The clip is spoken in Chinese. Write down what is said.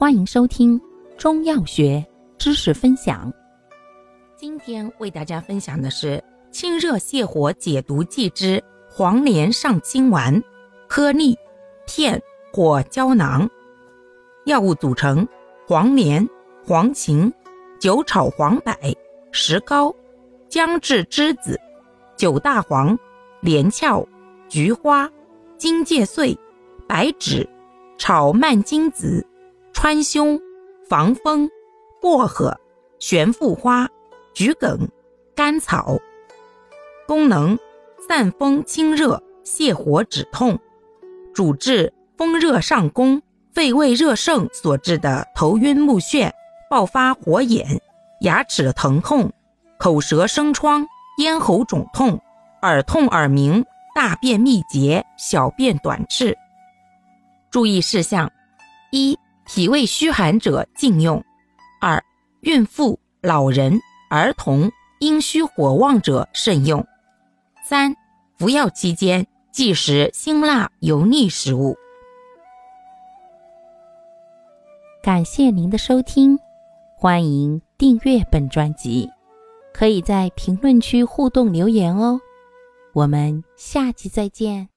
欢迎收听中药学知识分享。今天为大家分享的是清热泻火解毒剂之黄连上清丸颗粒片或胶囊。药物组成：黄连、黄芩、酒炒黄柏、石膏、姜制栀子、九大黄、连翘、菊花、荆芥碎、白芷、炒蔓荆子、川芎、防风、薄荷、玄附花、桔梗、甘草。功能：散风清热、泻火止痛，主治风热上攻、肺胃热盛所致的头晕目眩、爆发火眼、牙齿疼痛、口舌生疮、咽喉肿痛、耳痛耳鸣。大便秘结、小便短赤。注意事项：一、脾胃虚寒者禁用；二、孕妇、老人、儿童、阴虚火旺者慎用；三、服药期间忌食辛辣油腻食物。感谢您的收听，欢迎订阅本专辑，可以在评论区互动留言哦。我们下期再见。